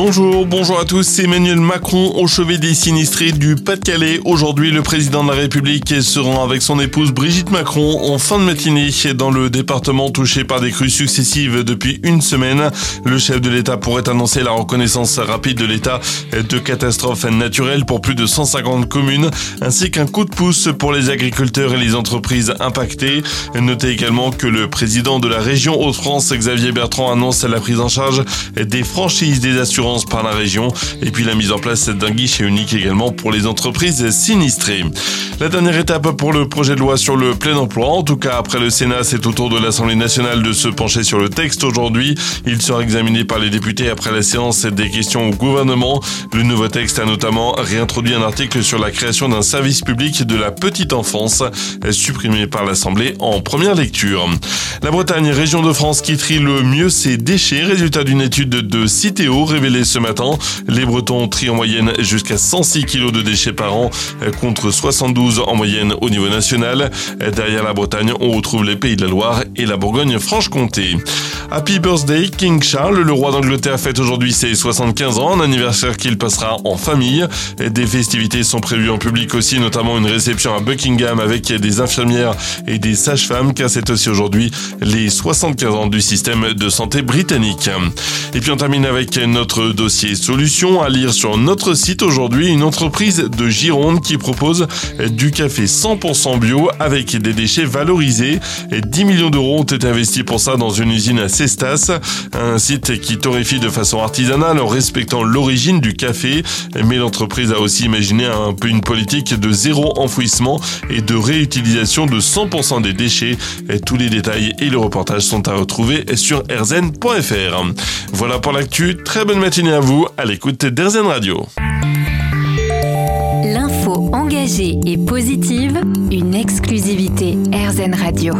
Bonjour, bonjour à tous, Emmanuel Macron au chevet des sinistrés du Pas-de-Calais. Aujourd'hui, le président de la République se rend avec son épouse Brigitte Macron en fin de matinée dans le département touché par des crues successives depuis une semaine. Le chef de l'État pourrait annoncer la reconnaissance rapide de l'état de catastrophe naturelle pour plus de 150 communes, ainsi qu'un coup de pouce pour les agriculteurs et les entreprises impactées. Notez également que le président de la région Hauts-de-France, Xavier Bertrand, annonce la prise en charge des franchises des assurances par la région et puis la mise en place d'un guichet unique également pour les entreprises sinistrées. La dernière étape pour le projet de loi sur le plein emploi, en tout cas après le Sénat, c'est au tour de l'Assemblée nationale de se pencher sur le texte aujourd'hui. Il sera examiné par les députés après la séance des questions au gouvernement. Le nouveau texte a notamment réintroduit un article sur la création d'un service public de la petite enfance, supprimé par l'Assemblée en première lecture. La Bretagne, région de France qui trie le mieux ses déchets, résultat d'une étude de Citeo révélée ce matin. Les Bretons trient en moyenne jusqu'à 106 kg de déchets par an contre 72 en moyenne au niveau national. Derrière la Bretagne, on retrouve les Pays de la Loire et la Bourgogne-Franche-Comté. Happy birthday King Charles, le roi d'Angleterre fête aujourd'hui ses 75 ans, un anniversaire qu'il passera en famille. Des festivités sont prévues en public aussi, notamment une réception à Buckingham avec des infirmières et des sages-femmes, car c'est aussi aujourd'hui les 75 ans du système de santé britannique. Et puis on termine avec notre dossier solution à lire sur notre site aujourd'hui, une entreprise de Gironde qui propose du café 100% bio avec des déchets valorisés. 10 millions d'euros ont été investis pour ça dans une usine à Cestas, un site qui torréfie de façon artisanale en respectant l'origine du café. Mais l'entreprise a aussi imaginé un peu une politique de zéro enfouissement et de réutilisation de 100% des déchets. tous les détails et le reportage sont à retrouver sur erzen.fr. Voilà pour l'actu. Très bonne matinée à vous à l'écoute d'Erzen Radio. L'info engagée et positive, une exclusivité Erzen Radio.